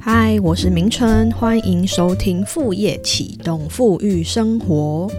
嗨，我是明春，欢迎收听副业启动富裕生活。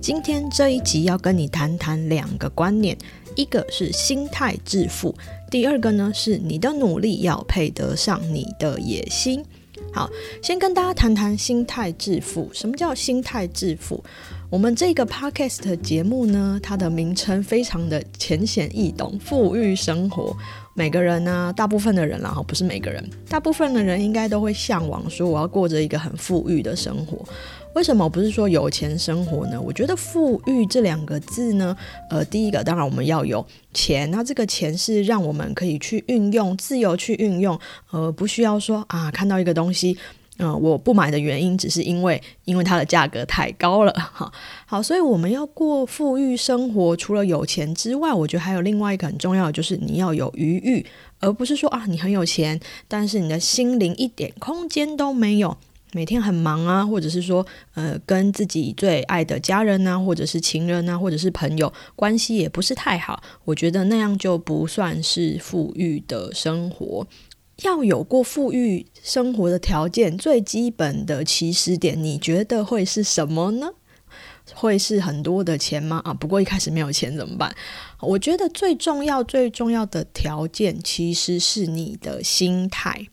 今天这一集要跟你谈谈两个观念，一个是心态致富，第二个呢是你的努力要配得上你的野心。好，先跟大家谈谈心态致富。什么叫心态致富？我们这个 podcast 节目呢，它的名称非常的浅显易懂，富裕生活。每个人呢，大部分的人啦，哈，不是每个人，大部分的人应该都会向往说，我要过着一个很富裕的生活。为什么不是说有钱生活呢？我觉得“富裕”这两个字呢，呃，第一个当然我们要有钱，那这个钱是让我们可以去运用、自由去运用，呃，不需要说啊，看到一个东西，嗯，我不买的原因只是因为因为它的价格太高了，哈。好，所以我们要过富裕生活，除了有钱之外，我觉得还有另外一个很重要的，就是你要有余裕，而不是说啊，你很有钱，但是你的心灵一点空间都没有。每天很忙啊，或者是说，呃，跟自己最爱的家人呐，或者是情人呐，或者是朋友关系也不是太好，我觉得那样就不算是富裕的生活。要有过富裕生活的条件，最基本的起始点，你觉得会是什么呢？会是很多的钱吗？啊，不过一开始没有钱怎么办？我觉得最重要、最重要的条件其实是你的心态。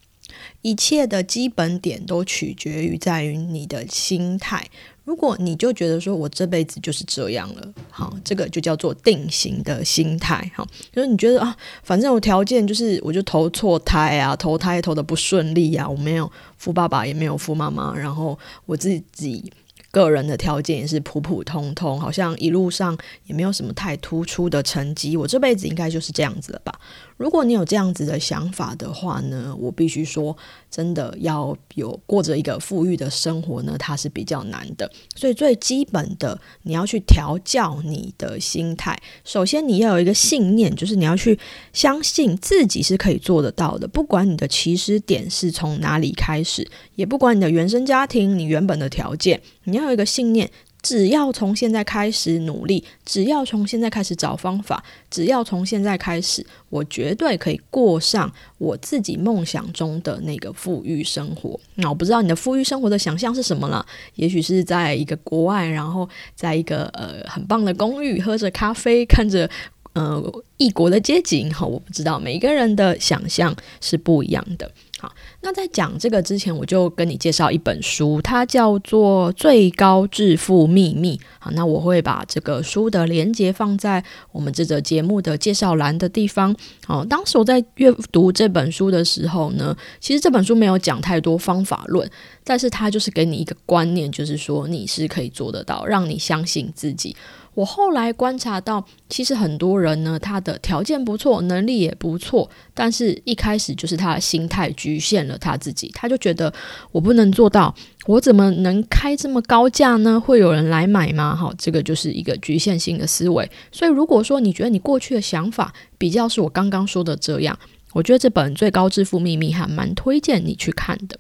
一切的基本点都取决于在于你的心态。如果你就觉得说我这辈子就是这样了，好，这个就叫做定型的心态。好，就是你觉得啊，反正我条件就是我就投错胎啊，投胎投的不顺利啊，我没有富爸爸也没有富妈妈，然后我自己。个人的条件也是普普通通，好像一路上也没有什么太突出的成绩。我这辈子应该就是这样子了吧？如果你有这样子的想法的话呢，我必须说，真的要有过着一个富裕的生活呢，它是比较难的。所以最基本的，你要去调教你的心态。首先，你要有一个信念，就是你要去相信自己是可以做得到的。不管你的起始点是从哪里开始，也不管你的原生家庭、你原本的条件，你要有一个信念。只要从现在开始努力，只要从现在开始找方法，只要从现在开始，我绝对可以过上我自己梦想中的那个富裕生活。那我不知道你的富裕生活的想象是什么了？也许是在一个国外，然后在一个呃很棒的公寓，喝着咖啡，看着呃异国的街景。哈，我不知道每一个人的想象是不一样的。好，那在讲这个之前，我就跟你介绍一本书，它叫做《最高致富秘密》。好，那我会把这个书的连接放在我们这个节目的介绍栏的地方。好，当时我在阅读这本书的时候呢，其实这本书没有讲太多方法论，但是它就是给你一个观念，就是说你是可以做得到，让你相信自己。我后来观察到，其实很多人呢，他的条件不错，能力也不错，但是一开始就是他的心态局限了他自己，他就觉得我不能做到，我怎么能开这么高价呢？会有人来买吗？好，这个就是一个局限性的思维。所以，如果说你觉得你过去的想法比较是我刚刚说的这样，我觉得这本《最高致富秘密》还蛮推荐你去看的。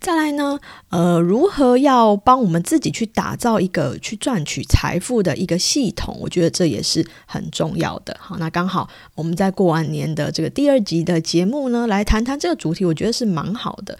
再来呢，呃，如何要帮我们自己去打造一个去赚取财富的一个系统？我觉得这也是很重要的。好，那刚好我们在过完年的这个第二集的节目呢，来谈谈这个主题，我觉得是蛮好的。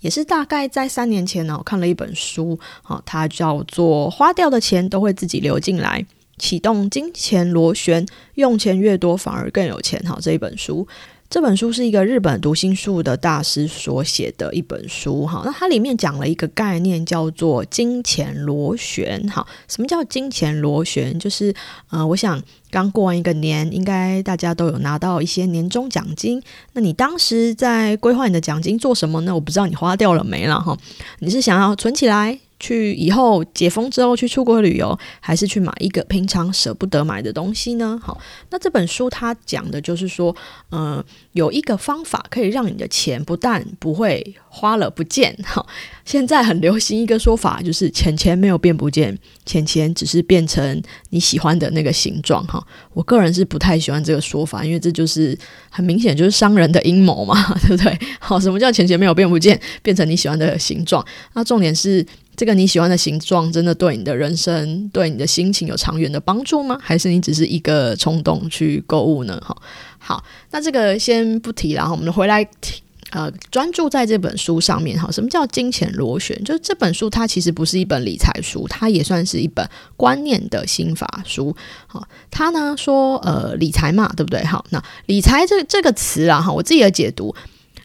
也是大概在三年前呢，我看了一本书，好，它叫做《花掉的钱都会自己流进来》，启动金钱螺旋，用钱越多反而更有钱。好，这一本书。这本书是一个日本读心术的大师所写的一本书，哈，那它里面讲了一个概念，叫做金钱螺旋。哈，什么叫金钱螺旋？就是，呃，我想刚过完一个年，应该大家都有拿到一些年终奖金。那你当时在规划你的奖金做什么呢？我不知道你花掉了没了，哈，你是想要存起来？去以后解封之后去出国旅游，还是去买一个平常舍不得买的东西呢？好，那这本书它讲的就是说，呃，有一个方法可以让你的钱不但不会花了不见。好，现在很流行一个说法，就是钱钱没有变不见，钱钱只是变成你喜欢的那个形状。哈，我个人是不太喜欢这个说法，因为这就是很明显就是商人的阴谋嘛，对不对？好，什么叫钱钱没有变不见，变成你喜欢的形状？那重点是。这个你喜欢的形状，真的对你的人生、对你的心情有长远的帮助吗？还是你只是一个冲动去购物呢？哈，好，那这个先不提了，我们回来提呃专注在这本书上面哈。什么叫金钱螺旋？就是这本书它其实不是一本理财书，它也算是一本观念的心法书。好，它呢说呃理财嘛，对不对？好，那理财这这个词啊哈，我自己的解读，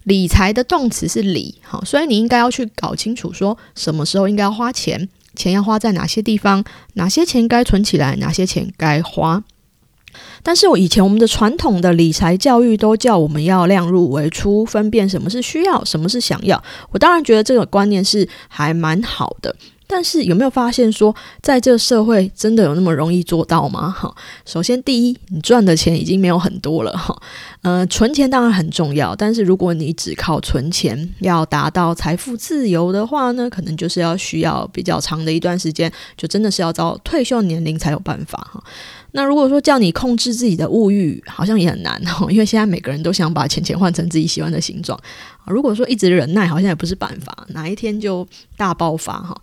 理财的动词是理，好，所以你应该要去搞清楚说什么时候应该要花钱，钱要花在哪些地方，哪些钱该存起来，哪些钱该花。但是我以前我们的传统的理财教育都叫我们要量入为出，分辨什么是需要，什么是想要。我当然觉得这个观念是还蛮好的。但是有没有发现说，在这社会真的有那么容易做到吗？哈，首先第一，你赚的钱已经没有很多了哈。呃，存钱当然很重要，但是如果你只靠存钱要达到财富自由的话呢，可能就是要需要比较长的一段时间，就真的是要到退休年龄才有办法哈。那如果说叫你控制自己的物欲，好像也很难哈，因为现在每个人都想把钱钱换成自己喜欢的形状。如果说一直忍耐，好像也不是办法，哪一天就大爆发哈。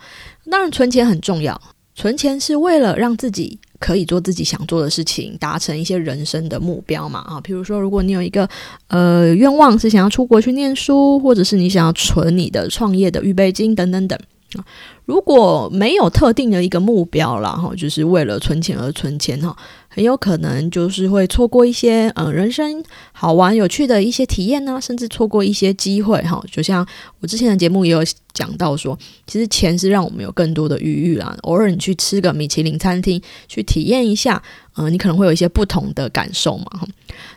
当然，存钱很重要，存钱是为了让自己可以做自己想做的事情，达成一些人生的目标嘛啊。比如说，如果你有一个呃愿望是想要出国去念书，或者是你想要存你的创业的预备金等等等。如果没有特定的一个目标了哈，就是为了存钱而存钱哈，很有可能就是会错过一些呃人生好玩有趣的一些体验呢，甚至错过一些机会哈。就像我之前的节目也有讲到说，其实钱是让我们有更多的余裕啦。偶尔你去吃个米其林餐厅，去体验一下，呃，你可能会有一些不同的感受嘛哈。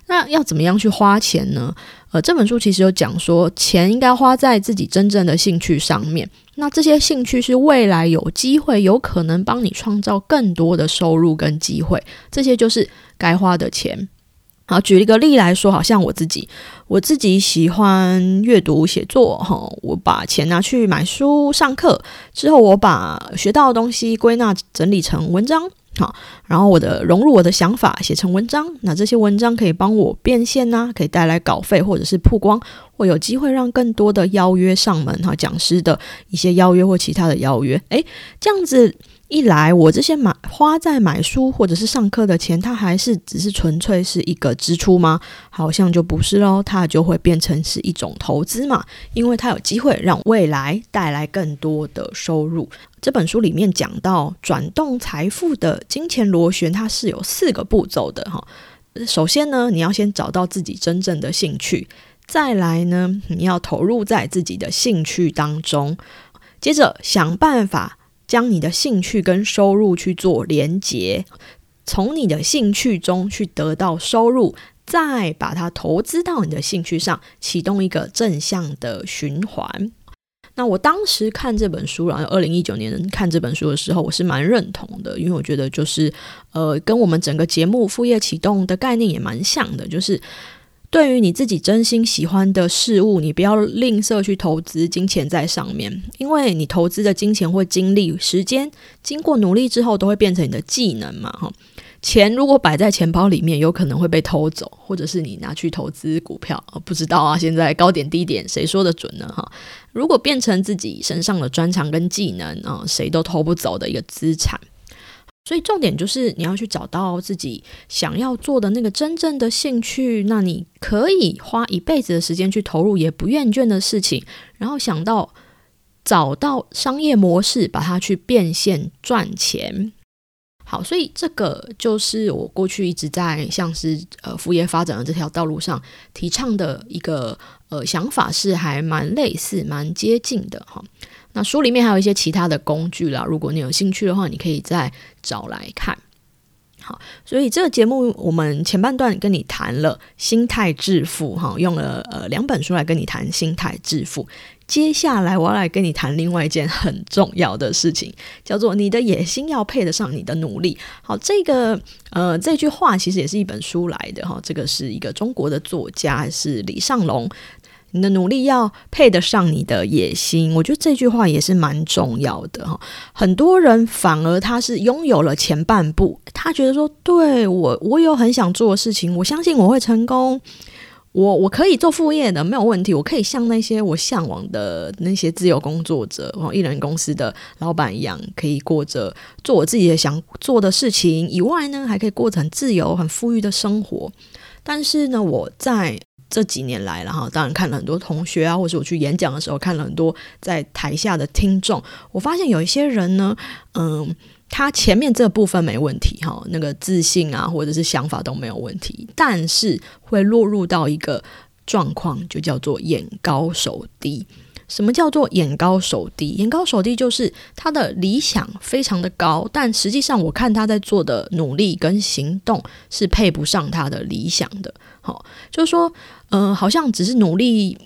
那要怎么样去花钱呢？呃，这本书其实有讲说，钱应该花在自己真正的兴趣上面。那这些兴趣是未来有机会、有可能帮你创造更多的收入跟机会，这些就是该花的钱。好，举一个例来说，好像我自己，我自己喜欢阅读写作，哈，我把钱拿去买书、上课之后，我把学到的东西归纳整理成文章。好，然后我的融入我的想法写成文章，那这些文章可以帮我变现呐，可以带来稿费或者是曝光，或有机会让更多的邀约上门哈，讲师的一些邀约或其他的邀约，诶，这样子。一来，我这些买花在买书或者是上课的钱，它还是只是纯粹是一个支出吗？好像就不是喽，它就会变成是一种投资嘛，因为它有机会让未来带来更多的收入。这本书里面讲到转动财富的金钱螺旋，它是有四个步骤的哈。首先呢，你要先找到自己真正的兴趣，再来呢，你要投入在自己的兴趣当中，接着想办法。将你的兴趣跟收入去做连结，从你的兴趣中去得到收入，再把它投资到你的兴趣上，启动一个正向的循环。那我当时看这本书，然后二零一九年看这本书的时候，我是蛮认同的，因为我觉得就是呃，跟我们整个节目副业启动的概念也蛮像的，就是。对于你自己真心喜欢的事物，你不要吝啬去投资金钱在上面，因为你投资的金钱或精力、时间，经过努力之后，都会变成你的技能嘛。哈，钱如果摆在钱包里面，有可能会被偷走，或者是你拿去投资股票，不知道啊。现在高点低点，谁说的准呢？哈，如果变成自己身上的专长跟技能啊，谁都偷不走的一个资产。所以重点就是你要去找到自己想要做的那个真正的兴趣，那你可以花一辈子的时间去投入也不厌倦的事情，然后想到找到商业模式，把它去变现赚钱。好，所以这个就是我过去一直在像是呃副业发展的这条道路上提倡的一个呃想法，是还蛮类似、蛮接近的哈。那书里面还有一些其他的工具啦，如果你有兴趣的话，你可以再找来看。好，所以这个节目我们前半段跟你谈了心态致富，哈，用了呃两本书来跟你谈心态致富。接下来我要来跟你谈另外一件很重要的事情，叫做你的野心要配得上你的努力。好，这个呃这句话其实也是一本书来的哈，这个是一个中国的作家是李尚龙。你的努力要配得上你的野心，我觉得这句话也是蛮重要的哈。很多人反而他是拥有了前半部，他觉得说，对我我有很想做的事情，我相信我会成功，我我可以做副业的，没有问题，我可以像那些我向往的那些自由工作者、哦，艺人公司的老板一样，可以过着做我自己的想做的事情以外呢，还可以过着很自由、很富裕的生活。但是呢，我在这几年来了哈，当然看了很多同学啊，或者我去演讲的时候看了很多在台下的听众，我发现有一些人呢，嗯，他前面这部分没问题哈，那个自信啊或者是想法都没有问题，但是会落入到一个状况，就叫做眼高手低。什么叫做眼高手低？眼高手低就是他的理想非常的高，但实际上我看他在做的努力跟行动是配不上他的理想的。好，就是说，呃，好像只是努力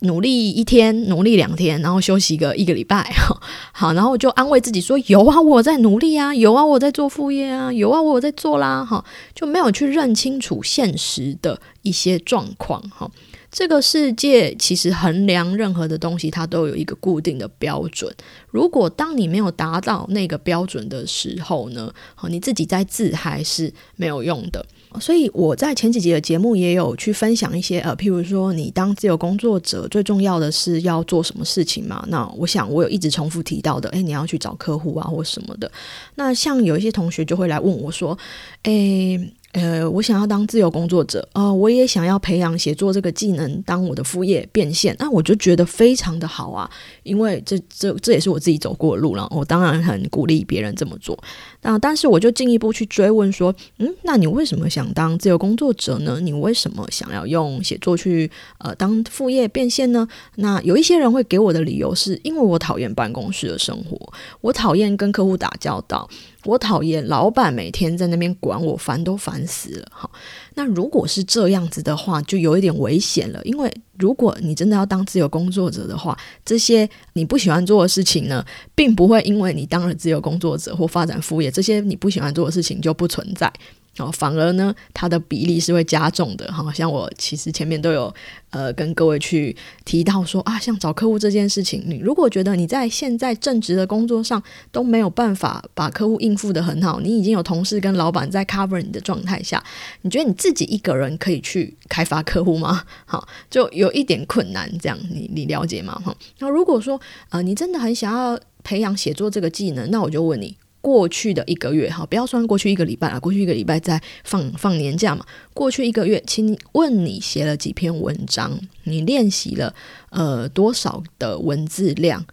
努力一天，努力两天，然后休息个一个礼拜，好，然后就安慰自己说：有啊，我在努力啊，有啊，我在做副业啊，有啊，我在做啦，哈，就没有去认清楚现实的一些状况，哈。这个世界其实衡量任何的东西，它都有一个固定的标准。如果当你没有达到那个标准的时候呢，好，你自己在自嗨是没有用的。所以我在前几集的节目也有去分享一些，呃，譬如说你当自由工作者最重要的是要做什么事情嘛？那我想我有一直重复提到的，诶，你要去找客户啊，或什么的。那像有一些同学就会来问我说，诶。呃，我想要当自由工作者呃，我也想要培养写作这个技能，当我的副业变现。那我就觉得非常的好啊，因为这这这也是我自己走过的路了。我当然很鼓励别人这么做。那但是我就进一步去追问说，嗯，那你为什么想当自由工作者呢？你为什么想要用写作去呃当副业变现呢？那有一些人会给我的理由是因为我讨厌办公室的生活，我讨厌跟客户打交道。我讨厌老板每天在那边管我，烦都烦死了。哈，那如果是这样子的话，就有一点危险了。因为如果你真的要当自由工作者的话，这些你不喜欢做的事情呢，并不会因为你当了自由工作者或发展副业，这些你不喜欢做的事情就不存在。哦，反而呢，它的比例是会加重的。哈，像我其实前面都有呃跟各位去提到说啊，像找客户这件事情，你如果觉得你在现在正职的工作上都没有办法把客户应付的很好，你已经有同事跟老板在 cover 你的状态下，你觉得你自己一个人可以去开发客户吗？好，就有一点困难。这样，你你了解吗？哈，那如果说呃你真的很想要培养写作这个技能，那我就问你。过去的一个月，哈，不要算过去一个礼拜啊，过去一个礼拜在放放年假嘛。过去一个月，请问你写了几篇文章？你练习了呃多少的文字量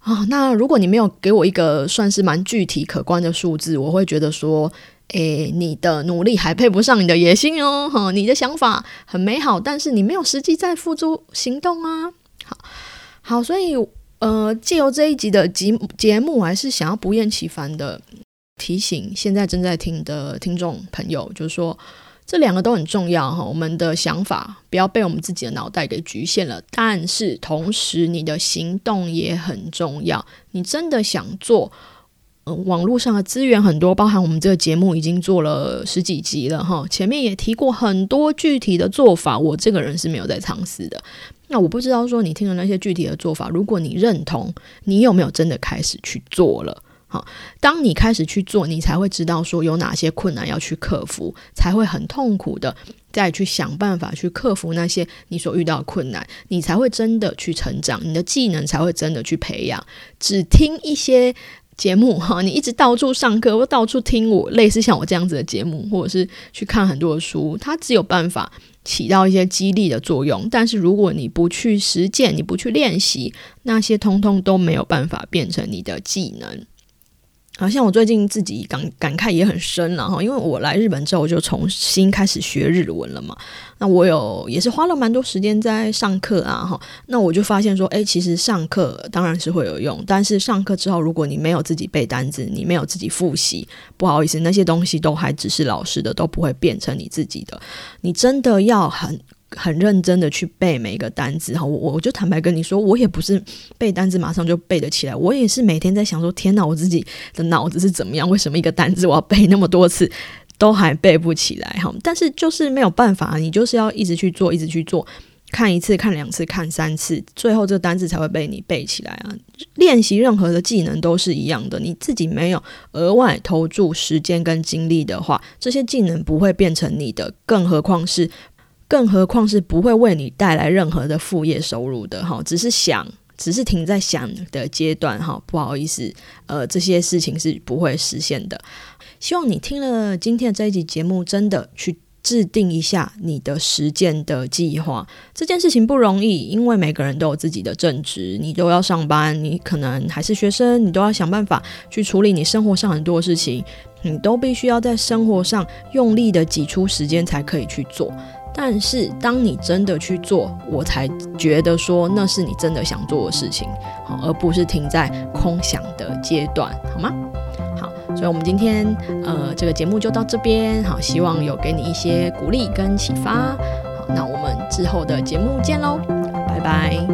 啊？那如果你没有给我一个算是蛮具体可观的数字，我会觉得说，诶，你的努力还配不上你的野心哦，哈，你的想法很美好，但是你没有实际在付诸行动啊。好，好，所以。呃，借由这一集的节节目，我还是想要不厌其烦的提醒现在正在听的听众朋友，就是说这两个都很重要哈。我们的想法不要被我们自己的脑袋给局限了，但是同时你的行动也很重要。你真的想做，呃，网络上的资源很多，包含我们这个节目已经做了十几集了哈。前面也提过很多具体的做法，我这个人是没有在尝试的。那我不知道说你听了那些具体的做法，如果你认同，你有没有真的开始去做了？好，当你开始去做，你才会知道说有哪些困难要去克服，才会很痛苦的再去想办法去克服那些你所遇到的困难，你才会真的去成长，你的技能才会真的去培养。只听一些节目哈，你一直到处上课或到处听我类似像我这样子的节目，或者是去看很多的书，它只有办法。起到一些激励的作用，但是如果你不去实践，你不去练习，那些通通都没有办法变成你的技能。好像我最近自己感感慨也很深了哈，因为我来日本之后我就重新开始学日文了嘛。那我有也是花了蛮多时间在上课啊哈。那我就发现说，哎，其实上课当然是会有用，但是上课之后，如果你没有自己背单词，你没有自己复习，不好意思，那些东西都还只是老师的，都不会变成你自己的。你真的要很。很认真的去背每一个单词哈，我我就坦白跟你说，我也不是背单词马上就背得起来，我也是每天在想说，天哪，我自己的脑子是怎么样？为什么一个单词我要背那么多次都还背不起来哈？但是就是没有办法，你就是要一直去做，一直去做，看一次，看两次，看三次，最后这个单词才会被你背起来啊！练习任何的技能都是一样的，你自己没有额外投注时间跟精力的话，这些技能不会变成你的，更何况是。更何况是不会为你带来任何的副业收入的哈，只是想，只是停在想的阶段哈。不好意思，呃，这些事情是不会实现的。希望你听了今天的这一集节目，真的去制定一下你的实践的计划。这件事情不容易，因为每个人都有自己的正职，你都要上班，你可能还是学生，你都要想办法去处理你生活上很多事情，你都必须要在生活上用力的挤出时间才可以去做。但是当你真的去做，我才觉得说那是你真的想做的事情，好，而不是停在空想的阶段，好吗？好，所以我们今天呃这个节目就到这边，好，希望有给你一些鼓励跟启发，好，那我们之后的节目见喽，拜拜。